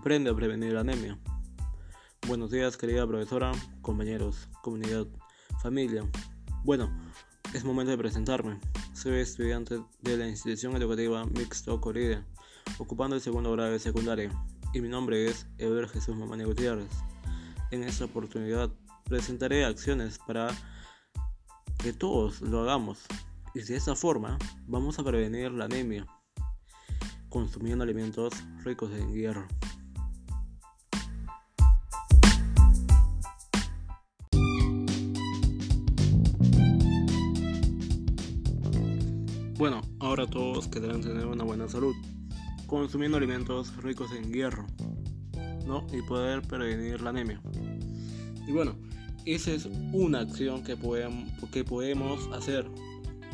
Aprende a prevenir la anemia. Buenos días, querida profesora, compañeros, comunidad, familia. Bueno, es momento de presentarme. Soy estudiante de la institución educativa Mixto Corrida, ocupando el segundo grado de secundaria, y mi nombre es Eber Jesús Mamani Gutiérrez. En esta oportunidad presentaré acciones para que todos lo hagamos, y de esta forma vamos a prevenir la anemia consumiendo alimentos ricos en hierro. Bueno, ahora todos querrán tener una buena salud, consumiendo alimentos ricos en hierro, ¿no? Y poder prevenir la anemia. Y bueno, esa es una acción que podemos, que podemos hacer,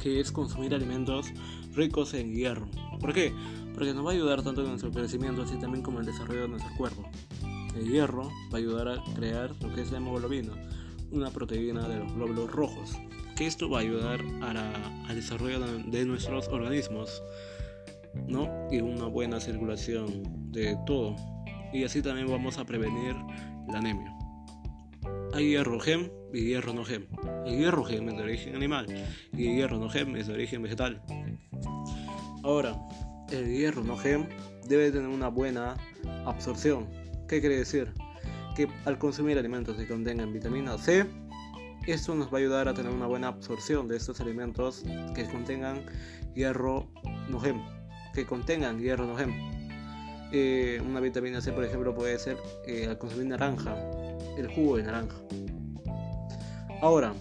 que es consumir alimentos ricos en hierro. ¿Por qué? Porque nos va a ayudar tanto en nuestro crecimiento así también como en el desarrollo de nuestro cuerpo. El hierro va a ayudar a crear lo que es la hemoglobina, una proteína de los glóbulos rojos, que esto va a ayudar al desarrollo de nuestros organismos, ¿no? Y una buena circulación de todo. Y así también vamos a prevenir la anemia. Hay hierro gem y hierro no gem. El hierro gem es de origen animal y el hierro no gem es de origen vegetal. Ahora, el hierro no gem debe tener una buena absorción. ¿Qué quiere decir? Que al consumir alimentos que contengan vitamina C, esto nos va a ayudar a tener una buena absorción de estos alimentos que contengan hierro no gem, que contengan hierro no gem. Eh, una vitamina C, por ejemplo, puede ser eh, al consumir naranja, el jugo de naranja. Ahora,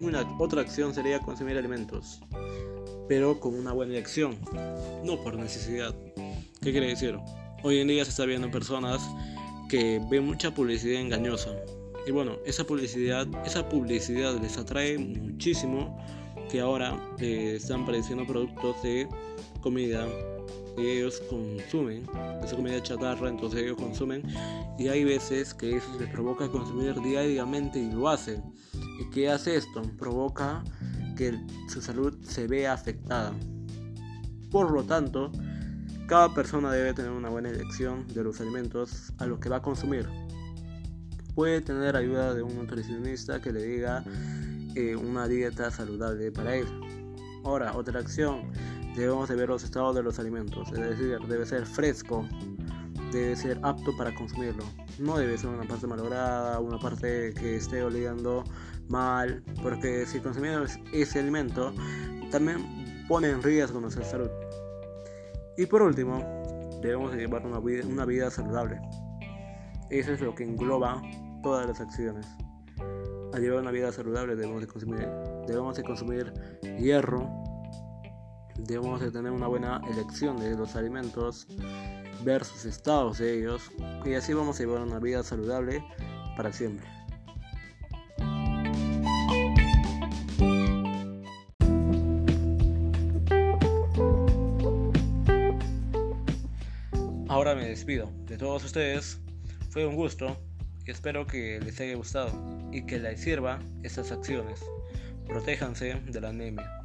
una otra acción sería consumir alimentos pero con una buena elección, no por necesidad. ¿Qué quiere decir? Hoy en día se está viendo personas que ven mucha publicidad engañosa. Y bueno, esa publicidad, esa publicidad les atrae muchísimo que ahora eh, están apareciendo productos de comida que ellos consumen, esa comida chatarra, entonces ellos consumen y hay veces que eso les provoca consumir diariamente y lo hacen. ¿Y qué hace esto? Provoca que su salud se vea afectada. Por lo tanto, cada persona debe tener una buena elección de los alimentos a los que va a consumir. Puede tener ayuda de un nutricionista que le diga eh, una dieta saludable para él. Ahora, otra acción, debemos de ver los estados de los alimentos, es decir, debe ser fresco, debe ser apto para consumirlo. No debe ser una parte malograda, una parte que esté oliendo mal, porque si consumimos ese alimento también pone en riesgo nuestra salud. Y por último, debemos llevar una vida, una vida saludable. Eso es lo que engloba todas las acciones. Al llevar una vida saludable debemos de consumir, debemos de consumir hierro, debemos de tener una buena elección de los alimentos, ver sus estados de ellos y así vamos a llevar una vida saludable para siempre. Ahora me despido de todos ustedes. Fue un gusto espero que les haya gustado y que les sirva estas acciones. Protéjanse de la anemia.